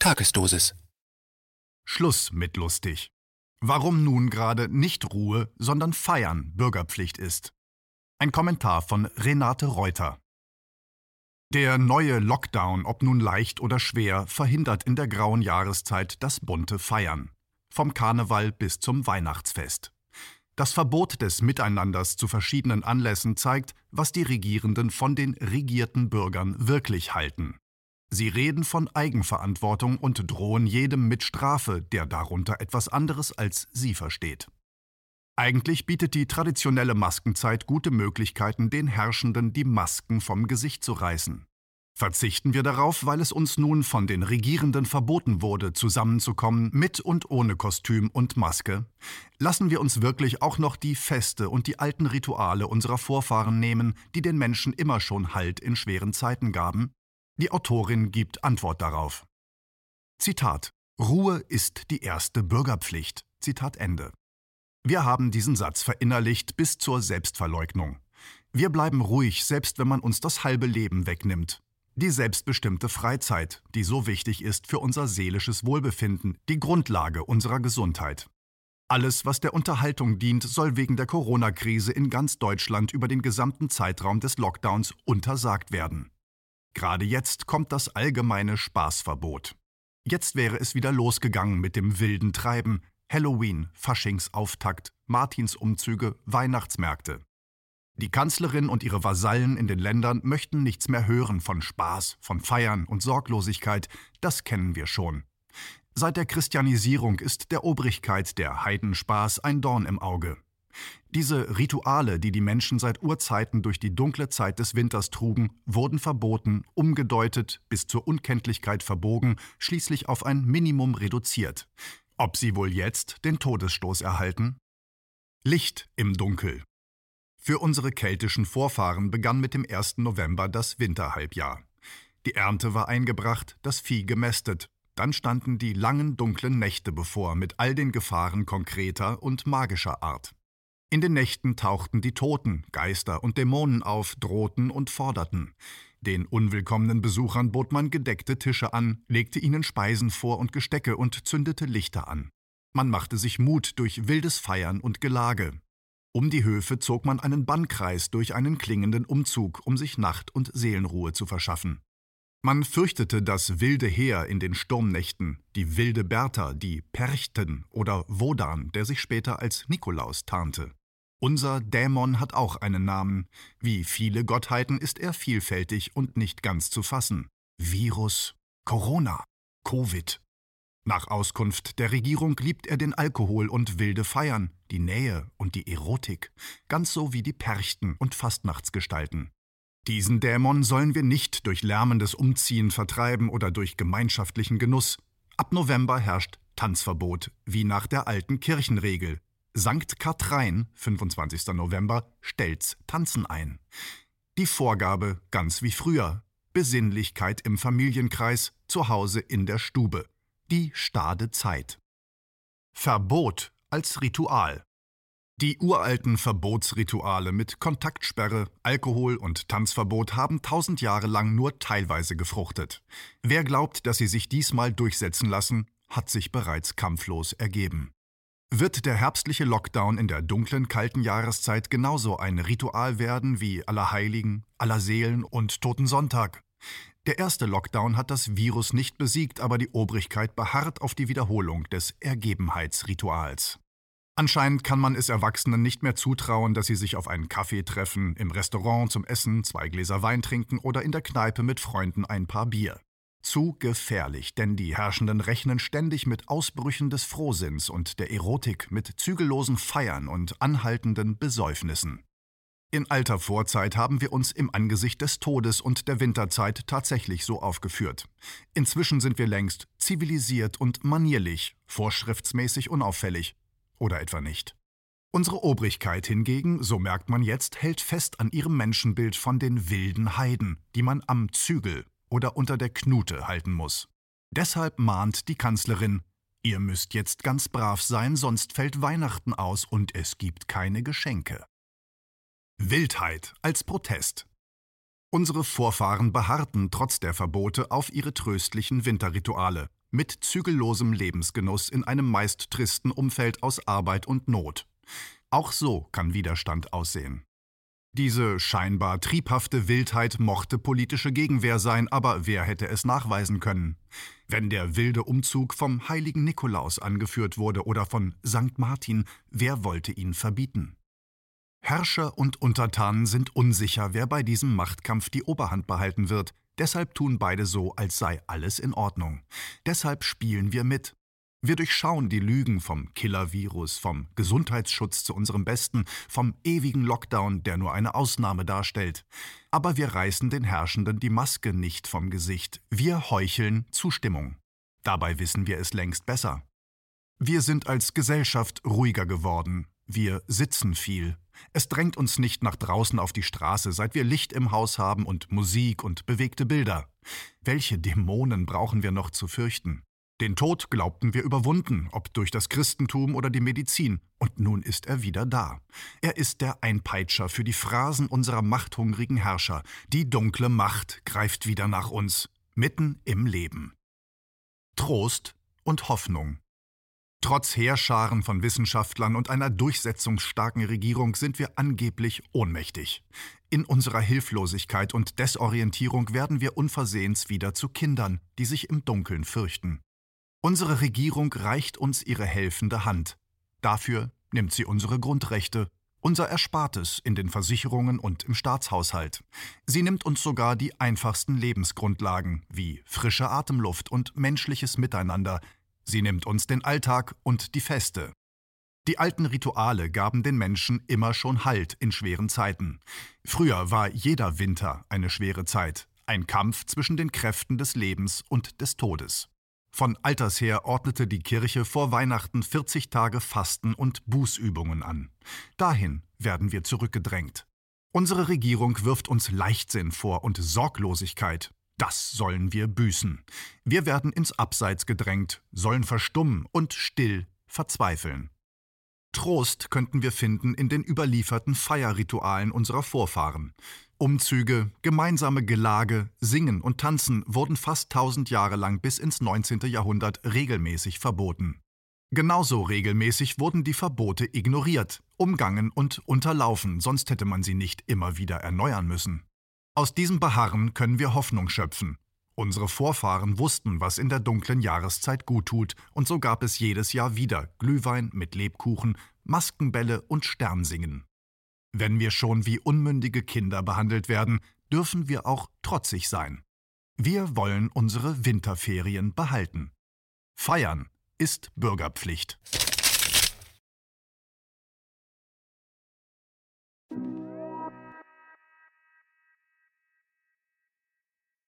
Tagesdosis. Schluss mit lustig. Warum nun gerade nicht Ruhe, sondern Feiern Bürgerpflicht ist. Ein Kommentar von Renate Reuter. Der neue Lockdown, ob nun leicht oder schwer, verhindert in der grauen Jahreszeit das bunte Feiern. Vom Karneval bis zum Weihnachtsfest. Das Verbot des Miteinanders zu verschiedenen Anlässen zeigt, was die Regierenden von den regierten Bürgern wirklich halten. Sie reden von Eigenverantwortung und drohen jedem mit Strafe, der darunter etwas anderes als sie versteht. Eigentlich bietet die traditionelle Maskenzeit gute Möglichkeiten, den Herrschenden die Masken vom Gesicht zu reißen. Verzichten wir darauf, weil es uns nun von den Regierenden verboten wurde, zusammenzukommen mit und ohne Kostüm und Maske? Lassen wir uns wirklich auch noch die Feste und die alten Rituale unserer Vorfahren nehmen, die den Menschen immer schon Halt in schweren Zeiten gaben? Die Autorin gibt Antwort darauf. Zitat Ruhe ist die erste Bürgerpflicht. Zitat Ende. Wir haben diesen Satz verinnerlicht bis zur Selbstverleugnung. Wir bleiben ruhig, selbst wenn man uns das halbe Leben wegnimmt. Die selbstbestimmte Freizeit, die so wichtig ist für unser seelisches Wohlbefinden, die Grundlage unserer Gesundheit. Alles, was der Unterhaltung dient, soll wegen der Corona-Krise in ganz Deutschland über den gesamten Zeitraum des Lockdowns untersagt werden. Gerade jetzt kommt das allgemeine Spaßverbot. Jetzt wäre es wieder losgegangen mit dem wilden Treiben, Halloween, Faschingsauftakt, Martinsumzüge, Weihnachtsmärkte. Die Kanzlerin und ihre Vasallen in den Ländern möchten nichts mehr hören von Spaß, von Feiern und Sorglosigkeit, das kennen wir schon. Seit der Christianisierung ist der Obrigkeit der Heidenspaß ein Dorn im Auge. Diese Rituale, die die Menschen seit Urzeiten durch die dunkle Zeit des Winters trugen, wurden verboten, umgedeutet, bis zur Unkenntlichkeit verbogen, schließlich auf ein Minimum reduziert. Ob sie wohl jetzt den Todesstoß erhalten? Licht im Dunkel. Für unsere keltischen Vorfahren begann mit dem 1. November das Winterhalbjahr. Die Ernte war eingebracht, das Vieh gemästet. Dann standen die langen dunklen Nächte bevor mit all den Gefahren konkreter und magischer Art. In den Nächten tauchten die Toten, Geister und Dämonen auf, drohten und forderten. Den unwillkommenen Besuchern bot man gedeckte Tische an, legte ihnen Speisen vor und Gestecke und zündete Lichter an. Man machte sich Mut durch wildes Feiern und Gelage. Um die Höfe zog man einen Bannkreis durch einen klingenden Umzug, um sich Nacht und Seelenruhe zu verschaffen. Man fürchtete das wilde Heer in den Sturmnächten, die wilde Bertha, die Perchten oder Wodan, der sich später als Nikolaus tarnte. Unser Dämon hat auch einen Namen. Wie viele Gottheiten ist er vielfältig und nicht ganz zu fassen. Virus, Corona, Covid, nach Auskunft der Regierung liebt er den Alkohol und wilde Feiern, die Nähe und die Erotik, ganz so wie die Perchten und Fastnachtsgestalten. Diesen Dämon sollen wir nicht durch lärmendes Umziehen vertreiben oder durch gemeinschaftlichen Genuss. Ab November herrscht Tanzverbot, wie nach der alten Kirchenregel. Sankt Katrein, 25. November, stellt's Tanzen ein. Die Vorgabe ganz wie früher. Besinnlichkeit im Familienkreis, zu Hause in der Stube die Stade Zeit. Verbot als Ritual. Die uralten Verbotsrituale mit Kontaktsperre, Alkohol und Tanzverbot haben tausend Jahre lang nur teilweise gefruchtet. Wer glaubt, dass sie sich diesmal durchsetzen lassen, hat sich bereits kampflos ergeben. Wird der herbstliche Lockdown in der dunklen, kalten Jahreszeit genauso ein Ritual werden wie Allerheiligen, Allerseelen und Totensonntag? Der erste Lockdown hat das Virus nicht besiegt, aber die Obrigkeit beharrt auf die Wiederholung des Ergebenheitsrituals. Anscheinend kann man es Erwachsenen nicht mehr zutrauen, dass sie sich auf einen Kaffee treffen, im Restaurant zum Essen zwei Gläser Wein trinken oder in der Kneipe mit Freunden ein paar Bier. Zu gefährlich, denn die Herrschenden rechnen ständig mit Ausbrüchen des Frohsinns und der Erotik, mit zügellosen Feiern und anhaltenden Besäufnissen. In alter Vorzeit haben wir uns im Angesicht des Todes und der Winterzeit tatsächlich so aufgeführt. Inzwischen sind wir längst zivilisiert und manierlich, vorschriftsmäßig unauffällig. Oder etwa nicht. Unsere Obrigkeit hingegen, so merkt man jetzt, hält fest an ihrem Menschenbild von den wilden Heiden, die man am Zügel oder unter der Knute halten muss. Deshalb mahnt die Kanzlerin, ihr müsst jetzt ganz brav sein, sonst fällt Weihnachten aus und es gibt keine Geschenke. Wildheit als Protest. Unsere Vorfahren beharrten trotz der Verbote auf ihre tröstlichen Winterrituale, mit zügellosem Lebensgenuss in einem meist tristen Umfeld aus Arbeit und Not. Auch so kann Widerstand aussehen. Diese scheinbar triebhafte Wildheit mochte politische Gegenwehr sein, aber wer hätte es nachweisen können? Wenn der wilde Umzug vom heiligen Nikolaus angeführt wurde oder von St. Martin, wer wollte ihn verbieten? Herrscher und Untertanen sind unsicher, wer bei diesem Machtkampf die Oberhand behalten wird, deshalb tun beide so, als sei alles in Ordnung. Deshalb spielen wir mit. Wir durchschauen die Lügen vom Killer-Virus, vom Gesundheitsschutz zu unserem Besten, vom ewigen Lockdown, der nur eine Ausnahme darstellt. Aber wir reißen den Herrschenden die Maske nicht vom Gesicht. Wir heucheln Zustimmung. Dabei wissen wir es längst besser. Wir sind als Gesellschaft ruhiger geworden. Wir sitzen viel. Es drängt uns nicht nach draußen auf die Straße, seit wir Licht im Haus haben und Musik und bewegte Bilder. Welche Dämonen brauchen wir noch zu fürchten? Den Tod glaubten wir überwunden, ob durch das Christentum oder die Medizin, und nun ist er wieder da. Er ist der Einpeitscher für die Phrasen unserer machthungrigen Herrscher. Die dunkle Macht greift wieder nach uns, mitten im Leben. Trost und Hoffnung. Trotz Heerscharen von Wissenschaftlern und einer durchsetzungsstarken Regierung sind wir angeblich ohnmächtig. In unserer Hilflosigkeit und Desorientierung werden wir unversehens wieder zu Kindern, die sich im Dunkeln fürchten. Unsere Regierung reicht uns ihre helfende Hand. Dafür nimmt sie unsere Grundrechte, unser Erspartes in den Versicherungen und im Staatshaushalt. Sie nimmt uns sogar die einfachsten Lebensgrundlagen wie frische Atemluft und menschliches Miteinander. Sie nimmt uns den Alltag und die Feste. Die alten Rituale gaben den Menschen immer schon Halt in schweren Zeiten. Früher war jeder Winter eine schwere Zeit, ein Kampf zwischen den Kräften des Lebens und des Todes. Von alters her ordnete die Kirche vor Weihnachten 40 Tage Fasten und Bußübungen an. Dahin werden wir zurückgedrängt. Unsere Regierung wirft uns Leichtsinn vor und Sorglosigkeit. Das sollen wir büßen. Wir werden ins Abseits gedrängt, sollen verstummen und still verzweifeln. Trost könnten wir finden in den überlieferten Feierritualen unserer Vorfahren. Umzüge, gemeinsame Gelage, Singen und Tanzen wurden fast tausend Jahre lang bis ins 19. Jahrhundert regelmäßig verboten. Genauso regelmäßig wurden die Verbote ignoriert, umgangen und unterlaufen, sonst hätte man sie nicht immer wieder erneuern müssen. Aus diesem Beharren können wir Hoffnung schöpfen. Unsere Vorfahren wussten, was in der dunklen Jahreszeit gut tut, und so gab es jedes Jahr wieder Glühwein mit Lebkuchen, Maskenbälle und Sternsingen. Wenn wir schon wie unmündige Kinder behandelt werden, dürfen wir auch trotzig sein. Wir wollen unsere Winterferien behalten. Feiern ist Bürgerpflicht.